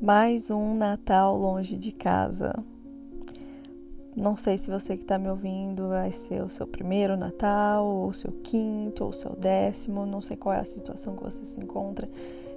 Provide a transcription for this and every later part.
Mais um Natal longe de casa. Não sei se você que está me ouvindo vai ser o seu primeiro Natal, ou o seu quinto, ou o seu décimo. Não sei qual é a situação que você se encontra.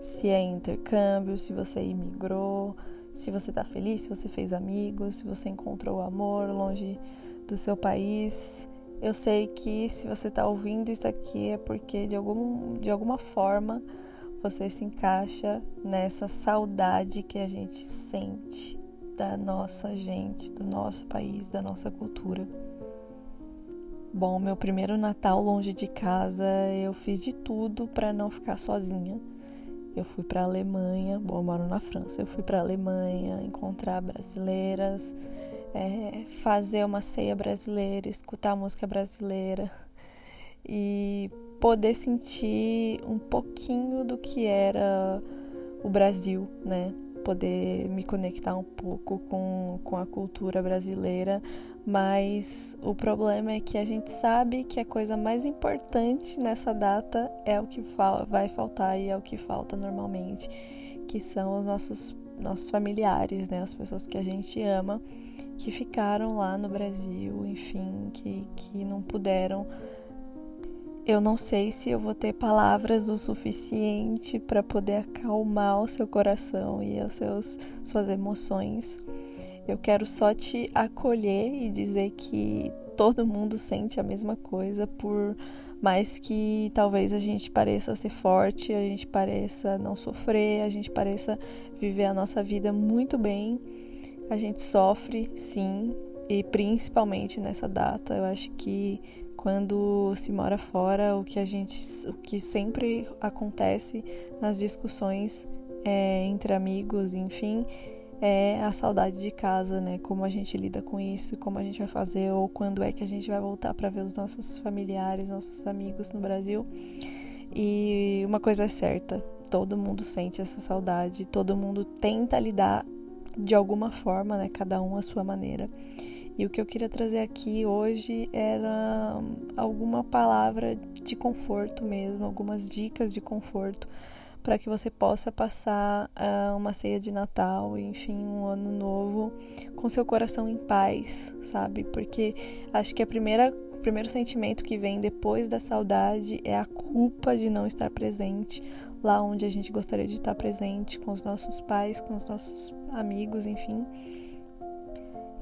Se é intercâmbio, se você imigrou, se você está feliz, se você fez amigos, se você encontrou amor longe do seu país. Eu sei que se você está ouvindo isso aqui é porque de, algum, de alguma forma você se encaixa nessa saudade que a gente sente da nossa gente, do nosso país, da nossa cultura. Bom, meu primeiro Natal longe de casa, eu fiz de tudo para não ficar sozinha. Eu fui para Alemanha, bom, eu moro na França. Eu fui para Alemanha encontrar brasileiras, é, fazer uma ceia brasileira, escutar música brasileira e poder sentir um pouquinho do que era o Brasil, né? Poder me conectar um pouco com, com a cultura brasileira, mas o problema é que a gente sabe que a coisa mais importante nessa data é o que vai faltar e é o que falta normalmente, que são os nossos, nossos familiares, né? As pessoas que a gente ama, que ficaram lá no Brasil, enfim, que, que não puderam eu não sei se eu vou ter palavras o suficiente para poder acalmar o seu coração e as seus, suas emoções. Eu quero só te acolher e dizer que todo mundo sente a mesma coisa, por mais que talvez a gente pareça ser forte, a gente pareça não sofrer, a gente pareça viver a nossa vida muito bem. A gente sofre, sim, e principalmente nessa data. Eu acho que quando se mora fora, o que a gente, o que sempre acontece nas discussões é, entre amigos, enfim, é a saudade de casa, né? Como a gente lida com isso, como a gente vai fazer ou quando é que a gente vai voltar para ver os nossos familiares, nossos amigos no Brasil. E uma coisa é certa, todo mundo sente essa saudade, todo mundo tenta lidar de alguma forma, né? Cada um à sua maneira. E o que eu queria trazer aqui hoje era alguma palavra de conforto mesmo, algumas dicas de conforto para que você possa passar uh, uma ceia de Natal, enfim, um ano novo com seu coração em paz, sabe? Porque acho que a primeira o primeiro sentimento que vem depois da saudade é a culpa de não estar presente lá onde a gente gostaria de estar presente com os nossos pais, com os nossos amigos, enfim.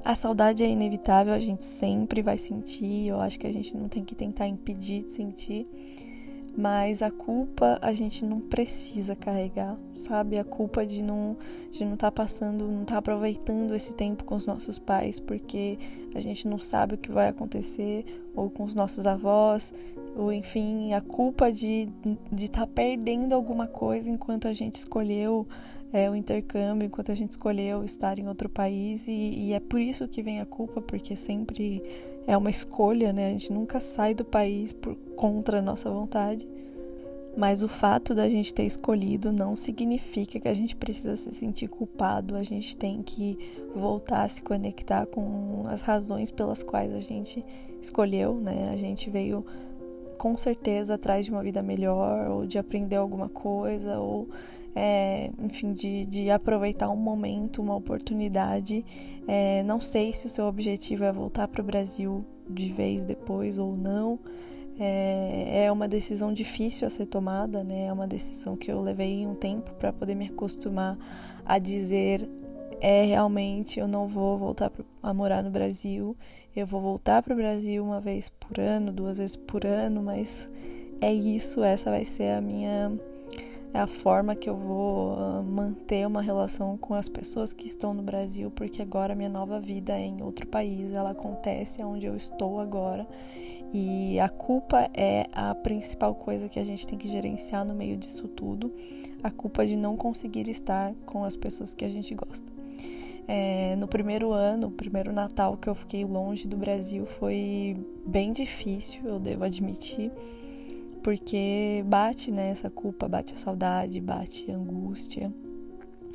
A saudade é inevitável, a gente sempre vai sentir, eu acho que a gente não tem que tentar impedir de sentir, mas a culpa a gente não precisa carregar, sabe? A culpa de não de não estar tá passando, não estar tá aproveitando esse tempo com os nossos pais, porque a gente não sabe o que vai acontecer, ou com os nossos avós, ou enfim, a culpa de de estar tá perdendo alguma coisa enquanto a gente escolheu é, o intercâmbio enquanto a gente escolheu estar em outro país e, e, é por isso que vem a culpa, porque sempre é uma escolha, né? A gente nunca sai do país por contra a nossa vontade. Mas o fato da gente ter escolhido não significa que a gente precisa se sentir culpado. A gente tem que voltar a se conectar com as razões pelas quais a gente escolheu, né? A gente veio com certeza atrás de uma vida melhor, ou de aprender alguma coisa, ou é, enfim, de, de aproveitar um momento, uma oportunidade. É, não sei se o seu objetivo é voltar para o Brasil de vez depois ou não. É, é uma decisão difícil a ser tomada, né? É uma decisão que eu levei um tempo para poder me acostumar a dizer é realmente eu não vou voltar a morar no Brasil. Eu vou voltar para o Brasil uma vez por ano, duas vezes por ano, mas é isso, essa vai ser a minha a forma que eu vou ah, manter uma relação com as pessoas que estão no Brasil, porque agora minha nova vida é em outro país, ela acontece onde eu estou agora. E a culpa é a principal coisa que a gente tem que gerenciar no meio disso tudo, a culpa de não conseguir estar com as pessoas que a gente gosta. É, no primeiro ano, o primeiro Natal que eu fiquei longe do Brasil foi bem difícil, eu devo admitir porque bate né, essa culpa, bate a saudade, bate a angústia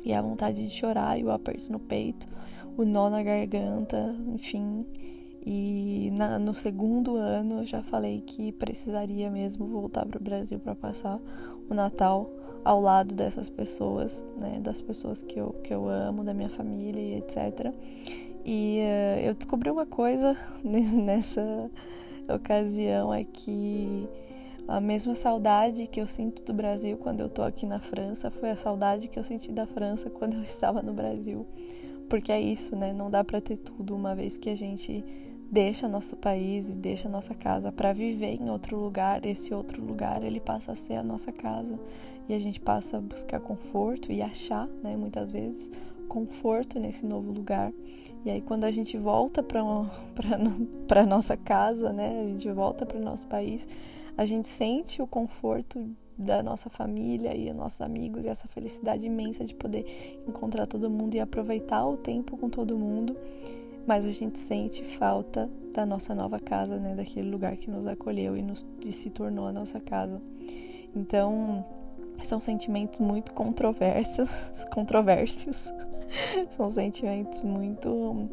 e a vontade de chorar e o aperto no peito, o nó na garganta, enfim. E na, no segundo ano eu já falei que precisaria mesmo voltar para o Brasil para passar o Natal ao lado dessas pessoas, né, das pessoas que eu, que eu amo, da minha família etc. E uh, eu descobri uma coisa nessa ocasião é que a mesma saudade que eu sinto do Brasil quando eu tô aqui na França foi a saudade que eu senti da França quando eu estava no Brasil. Porque é isso, né? Não dá para ter tudo uma vez que a gente deixa nosso país e deixa nossa casa para viver em outro lugar, esse outro lugar ele passa a ser a nossa casa e a gente passa a buscar conforto e achar, né, muitas vezes conforto nesse novo lugar. E aí quando a gente volta para nossa casa, né, a gente volta para o nosso país, a gente sente o conforto da nossa família e nossos amigos e essa felicidade imensa de poder encontrar todo mundo e aproveitar o tempo com todo mundo mas a gente sente falta da nossa nova casa, né, daquele lugar que nos acolheu e, nos, e se tornou a nossa casa. Então, são sentimentos muito controversos, controversos. são sentimentos muito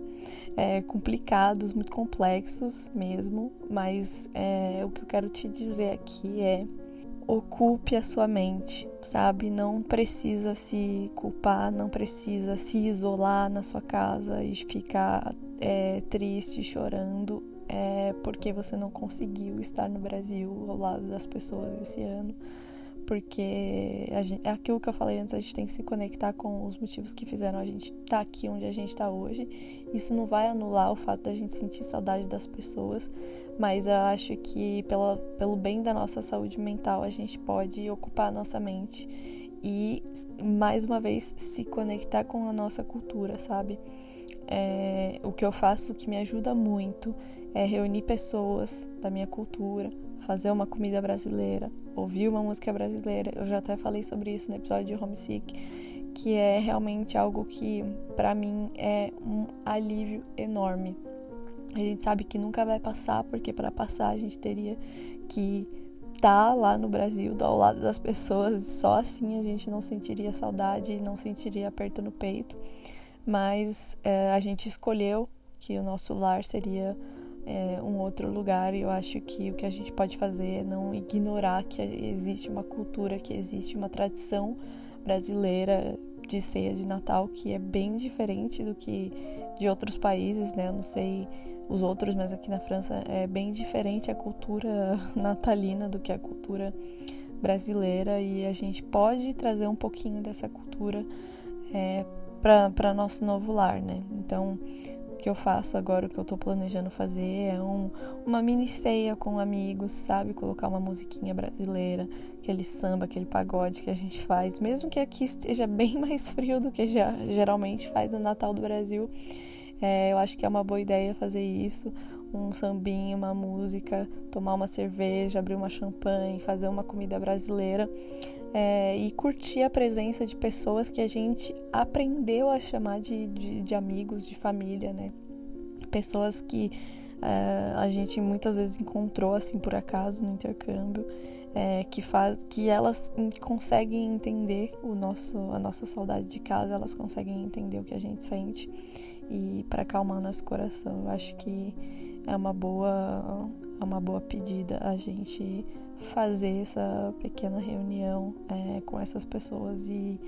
é, complicados, muito complexos mesmo, mas é, o que eu quero te dizer aqui é ocupe a sua mente, sabe? Não precisa se culpar, não precisa se isolar na sua casa e ficar é, triste, chorando, é, porque você não conseguiu estar no Brasil ao lado das pessoas esse ano porque gente, é aquilo que eu falei antes, a gente tem que se conectar com os motivos que fizeram a gente estar tá aqui onde a gente está hoje. Isso não vai anular o fato da gente sentir saudade das pessoas, mas eu acho que pela, pelo bem da nossa saúde mental a gente pode ocupar a nossa mente e mais uma vez se conectar com a nossa cultura, sabe? É, o que eu faço que me ajuda muito é reunir pessoas da minha cultura, fazer uma comida brasileira, ouvir uma música brasileira. Eu já até falei sobre isso no episódio de Homesick, que é realmente algo que para mim é um alívio enorme. A gente sabe que nunca vai passar, porque para passar a gente teria que estar tá lá no Brasil, ao lado das pessoas, só assim a gente não sentiria saudade, não sentiria aperto no peito. Mas é, a gente escolheu que o nosso lar seria é, um outro lugar e eu acho que o que a gente pode fazer é não ignorar que existe uma cultura, que existe uma tradição brasileira de ceia de Natal que é bem diferente do que de outros países, né? Eu não sei os outros, mas aqui na França é bem diferente a cultura natalina do que a cultura brasileira e a gente pode trazer um pouquinho dessa cultura é, para nosso novo lar, né? Então, que eu faço agora, o que eu tô planejando fazer é um, uma mini ceia com amigos, sabe? Colocar uma musiquinha brasileira, aquele samba, aquele pagode que a gente faz, mesmo que aqui esteja bem mais frio do que já, geralmente faz no Natal do Brasil. É, eu acho que é uma boa ideia fazer isso. Um sambinho, uma música, tomar uma cerveja, abrir uma champanhe, fazer uma comida brasileira é, e curtir a presença de pessoas que a gente aprendeu a chamar de, de, de amigos, de família, né? Pessoas que é, a gente muitas vezes encontrou assim por acaso no intercâmbio, é, que faz, que elas conseguem entender o nosso, a nossa saudade de casa, elas conseguem entender o que a gente sente e para acalmar nosso coração. Eu acho que é uma boa, é uma boa pedida a gente fazer essa pequena reunião é, com essas pessoas e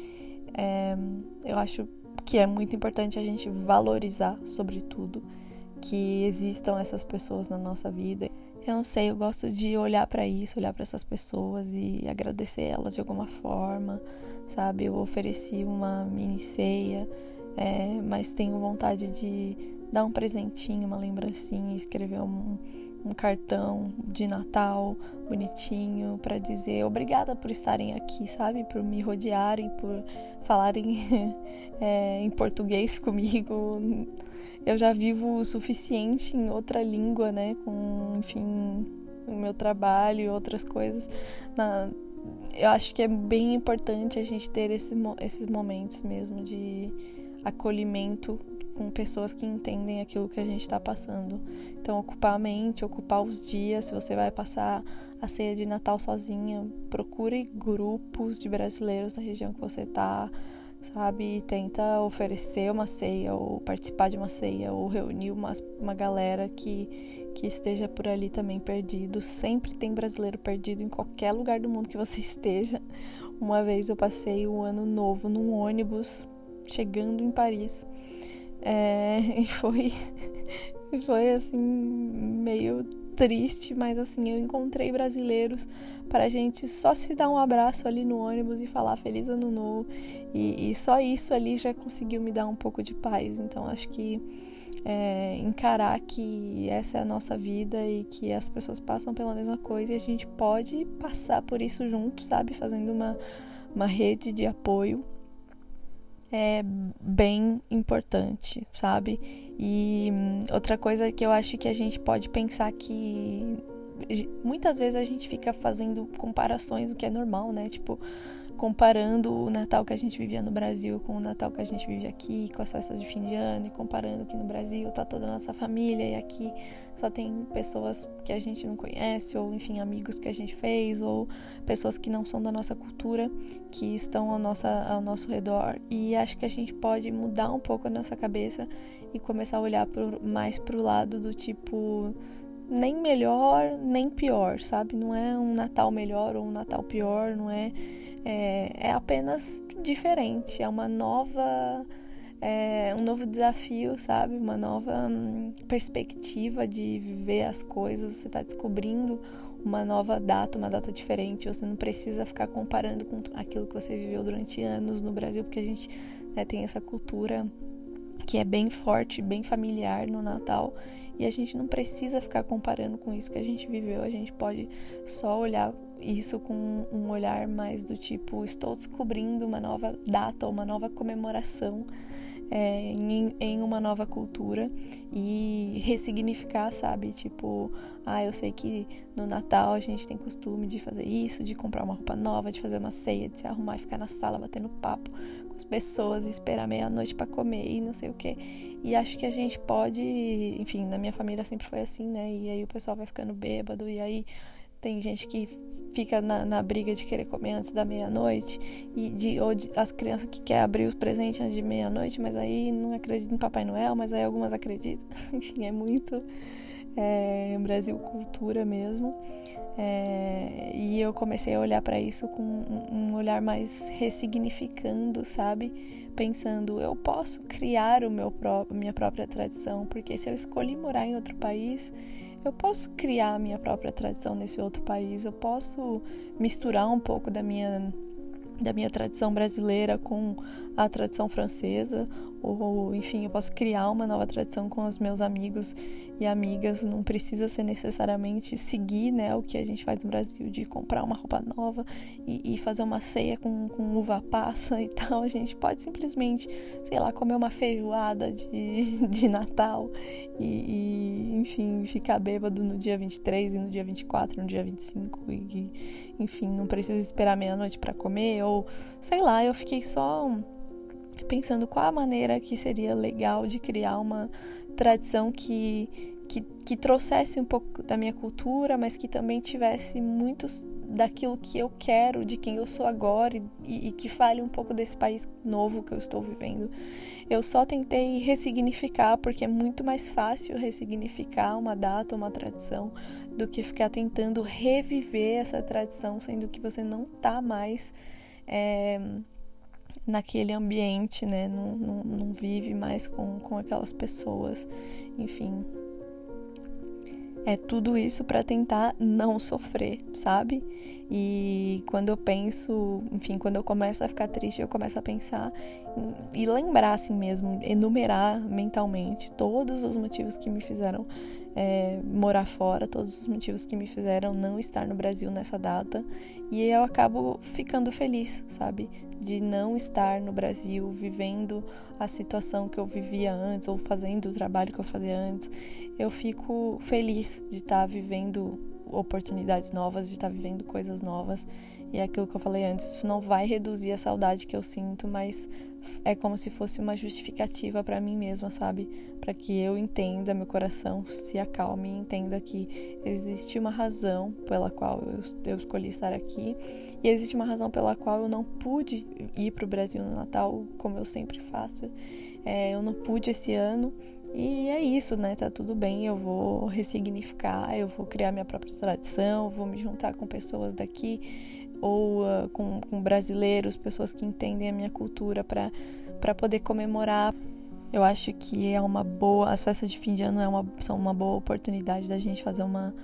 é, eu acho que é muito importante a gente valorizar, sobretudo, que existam essas pessoas na nossa vida. Eu não sei, eu gosto de olhar para isso, olhar para essas pessoas e agradecer elas de alguma forma, sabe? Eu ofereci uma mini ceia, é, mas tenho vontade de dar um presentinho, uma lembrancinha, escrever um, um cartão de Natal bonitinho para dizer obrigada por estarem aqui, sabe? Por me rodearem, por falarem é, em português comigo. Eu já vivo o suficiente em outra língua, né? Com, enfim, o meu trabalho e outras coisas. Na, eu acho que é bem importante a gente ter esse, esses momentos mesmo de acolhimento com pessoas que entendem aquilo que a gente está passando. Então, ocupar a mente, ocupar os dias. Se você vai passar a ceia de Natal sozinha, procure grupos de brasileiros na região que você está, sabe? E tenta oferecer uma ceia, ou participar de uma ceia, ou reunir uma, uma galera que, que esteja por ali também perdido. Sempre tem brasileiro perdido em qualquer lugar do mundo que você esteja. Uma vez eu passei o ano novo num ônibus chegando em Paris. É, e foi, foi assim, meio triste, mas assim, eu encontrei brasileiros para a gente só se dar um abraço ali no ônibus e falar Feliz Ano Novo. E, e só isso ali já conseguiu me dar um pouco de paz. Então acho que é, encarar que essa é a nossa vida e que as pessoas passam pela mesma coisa e a gente pode passar por isso junto, sabe? Fazendo uma, uma rede de apoio é bem importante, sabe? E hum, outra coisa que eu acho que a gente pode pensar que muitas vezes a gente fica fazendo comparações, o que é normal, né? Tipo, comparando o Natal que a gente vivia no Brasil com o Natal que a gente vive aqui, com as festas de fim de ano, e comparando que no Brasil tá toda a nossa família e aqui só tem pessoas que a gente não conhece, ou enfim, amigos que a gente fez, ou pessoas que não são da nossa cultura, que estão ao, nossa, ao nosso redor. E acho que a gente pode mudar um pouco a nossa cabeça e começar a olhar pro, mais pro lado do tipo nem melhor nem pior, sabe? Não é um Natal melhor ou um Natal pior, não é é, é apenas diferente, é uma nova. É um novo desafio, sabe? Uma nova hum, perspectiva de viver as coisas. Você está descobrindo uma nova data, uma data diferente. Você não precisa ficar comparando com aquilo que você viveu durante anos no Brasil, porque a gente né, tem essa cultura que é bem forte, bem familiar no Natal. E a gente não precisa ficar comparando com isso que a gente viveu. A gente pode só olhar isso com um olhar mais do tipo: estou descobrindo uma nova data, uma nova comemoração é, em, em, uma nova cultura e ressignificar, sabe? Tipo, ah, eu sei que no Natal a gente tem costume de fazer isso, de comprar uma roupa nova, de fazer uma ceia, de se arrumar e ficar na sala batendo papo com as pessoas, esperar meia-noite para comer e não sei o que. E acho que a gente pode, enfim, na minha família sempre foi assim, né? E aí o pessoal vai ficando bêbado e aí tem gente que fica na, na briga de querer comer antes da meia-noite e de ou de, as crianças que querem abrir os presentes antes de meia-noite, mas aí não acreditam em Papai Noel, mas aí algumas acreditam. Enfim, é muito é, Brasil cultura mesmo. É, e eu comecei a olhar para isso com um, olhar mais ressignificando, sabe? Pensando, eu posso criar o meu pró minha própria tradição, porque se eu escolhi morar em outro país, eu posso criar a minha própria tradição nesse outro país, eu posso misturar um pouco da minha da minha tradição brasileira com a tradição francesa, ou enfim, eu posso criar uma nova tradição com os meus amigos e amigas. Não precisa ser necessariamente seguir né, o que a gente faz no Brasil, de comprar uma roupa nova e, e fazer uma ceia com, com uva passa e tal. A gente pode simplesmente, sei lá, comer uma feijoada de, de Natal e, e enfim, ficar bêbado no dia 23 e no dia 24, no dia 25 e, enfim, não precisa esperar meia-noite para comer ou sei lá, eu fiquei só pensando qual a maneira que seria legal de criar uma tradição que, que, que trouxesse um pouco da minha cultura, mas que também tivesse muitos daquilo que eu quero, de quem eu sou agora e, e, que fale um pouco desse país novo que eu estou vivendo. Eu só tentei ressignificar, porque é muito mais fácil ressignificar uma data, uma tradição, do que ficar tentando reviver essa tradição, sendo que você não está mais. É, naquele ambiente, né? Não, não, não vive mais com, com aquelas pessoas, enfim. É tudo isso para tentar não sofrer, sabe? E quando eu penso, enfim, quando eu começo a ficar triste, eu começo a pensar e lembrar assim mesmo, enumerar mentalmente todos os motivos que me fizeram é, morar fora, todos os motivos que me fizeram não estar no Brasil nessa data. E eu acabo ficando feliz, sabe? De não estar no Brasil, vivendo a situação que eu vivia antes, ou fazendo o trabalho que eu fazia antes. Eu fico feliz de estar vivendo oportunidades novas, de estar vivendo coisas novas. E é aquilo que eu falei antes, isso não vai reduzir a saudade que eu sinto, mas é como se fosse uma justificativa para mim mesma, sabe? Para que eu entenda, meu coração se acalme e entenda que existe uma razão pela qual eu, eu escolhi estar aqui e existe uma razão pela qual eu não pude ir para o Brasil no Natal, como eu sempre faço. É, eu não pude esse ano e é isso, né? Tá tudo bem, eu vou ressignificar, eu vou criar minha própria tradição, vou me juntar com pessoas daqui ou uh, com, com brasileiros, pessoas que entendem a minha cultura para poder comemorar. Eu acho que é uma boa. As festas de fim de ano é uma, são uma boa oportunidade da gente fazer uma,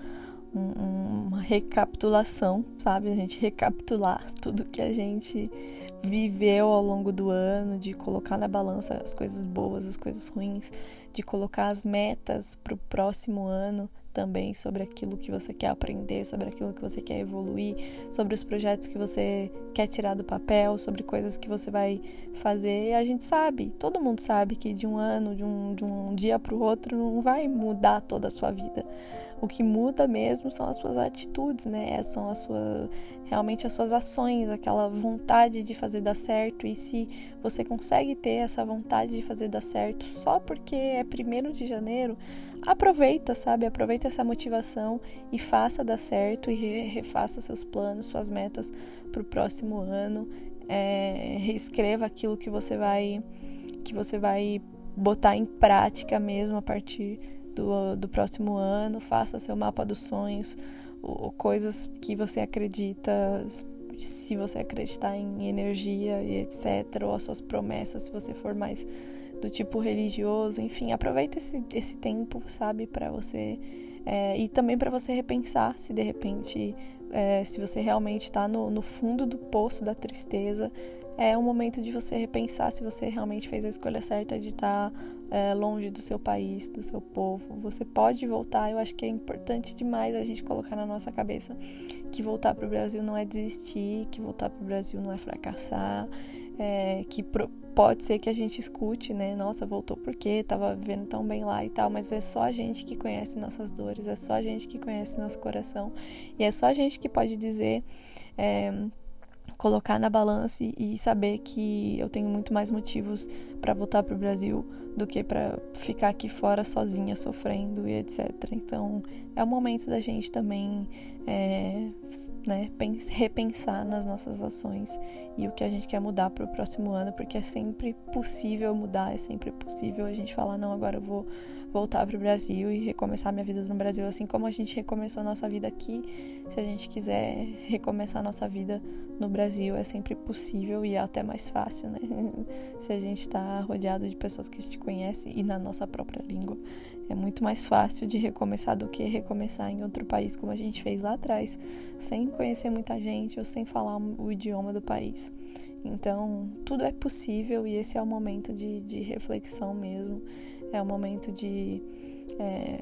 um, uma recapitulação, sabe? A gente recapitular tudo que a gente viveu ao longo do ano, de colocar na balança as coisas boas, as coisas ruins, de colocar as metas para o próximo ano também sobre aquilo que você quer aprender, sobre aquilo que você quer evoluir, sobre os projetos que você quer tirar do papel, sobre coisas que você vai fazer. E a gente sabe, todo mundo sabe que de um ano, de um, de um dia para o outro, não vai mudar toda a sua vida. O que muda mesmo são as suas atitudes, né? São as suas realmente as suas ações, aquela vontade de fazer dar certo. E se você consegue ter essa vontade de fazer dar certo só porque é primeiro de janeiro, aproveita, sabe? Aproveita essa motivação e faça dar certo e refaça seus planos, suas metas para o próximo ano. É, reescreva aquilo que você vai que você vai botar em prática mesmo a partir do, do próximo ano. Faça seu mapa dos sonhos, ou, coisas que você acredita, se você acreditar em energia e etc, ou as suas promessas, se você for mais do tipo religioso, enfim, aproveita esse, esse tempo, sabe, para você é, e também para você repensar se de repente, é, se você realmente está no, no fundo do poço da tristeza, é um momento de você repensar se você realmente fez a escolha certa de estar tá, é, longe do seu país, do seu povo. Você pode voltar, eu acho que é importante demais a gente colocar na nossa cabeça que voltar para o Brasil não é desistir, que voltar para o Brasil não é fracassar, é, que pro, pode ser que a gente escute, né? Nossa, voltou porque tava vivendo tão bem lá e tal, mas é só a gente que conhece nossas dores, é só a gente que conhece nosso coração e é só a gente que pode dizer. É, colocar na balança e saber que eu tenho muito mais motivos para voltar para o Brasil do que para ficar aqui fora sozinha sofrendo e etc. Então é o momento da gente também é, né, repensar nas nossas ações e o que a gente quer mudar para o próximo ano, porque é sempre possível mudar, é sempre possível a gente falar não agora eu vou voltar para o Brasil e recomeçar minha vida no Brasil, assim como a gente recomeçou a nossa vida aqui. Se a gente quiser recomeçar a nossa vida no Brasil, é sempre possível e é até mais fácil, né? Se a gente está rodeado de pessoas que a gente conhece e na nossa própria língua. É muito mais fácil de recomeçar do que recomeçar em outro país, como a gente fez lá atrás, sem conhecer muita gente ou sem falar o idioma do país. Então, tudo é possível e esse é o momento de, de reflexão mesmo. É o momento de é,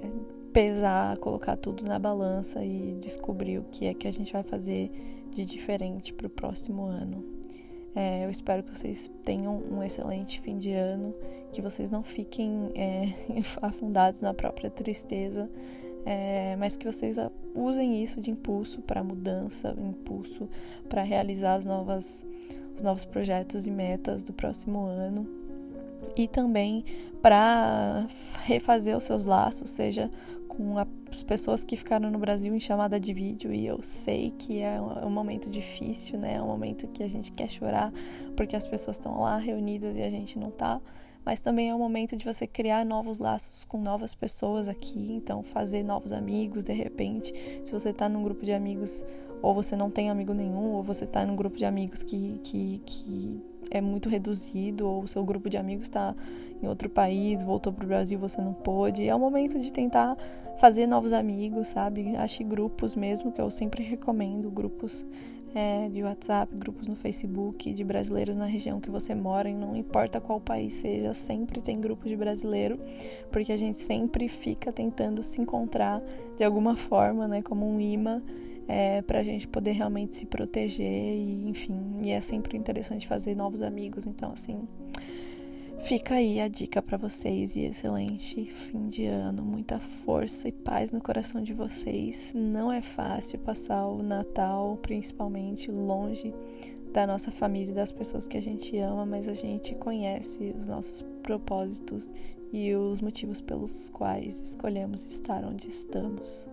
pesar, colocar tudo na balança e descobrir o que é que a gente vai fazer de diferente para o próximo ano. É, eu espero que vocês tenham um excelente fim de ano, que vocês não fiquem é, afundados na própria tristeza, é, mas que vocês usem isso de impulso para mudança, impulso para realizar as novas, os novos projetos e metas do próximo ano e também para refazer os seus laços, seja com as pessoas que ficaram no Brasil em chamada de vídeo e eu sei que é um momento difícil, né? É um momento que a gente quer chorar porque as pessoas estão lá reunidas e a gente não tá. Mas também é um momento de você criar novos laços com novas pessoas aqui, então fazer novos amigos de repente. Se você tá num grupo de amigos ou você não tem amigo nenhum, ou você tá num grupo de amigos que, que, que é muito reduzido ou o seu grupo de amigos está em outro país, voltou para o Brasil, você não pôde. É o momento de tentar fazer novos amigos, sabe? Ache grupos mesmo, que eu sempre recomendo, grupos é, de WhatsApp, grupos no Facebook de brasileiros na região que você mora, e não importa qual país seja, sempre tem grupos de brasileiro, porque a gente sempre fica tentando se encontrar de alguma forma, né, como um imã é, para a gente poder realmente se proteger e enfim, e é sempre interessante fazer novos amigos, então assim, fica aí a dica para vocês e excelente fim de ano, muita força e paz no coração de vocês. Não é fácil passar o Natal, principalmente longe da nossa família e das pessoas que a gente ama, mas a gente conhece os nossos propósitos e os motivos pelos quais escolhemos estar onde estamos.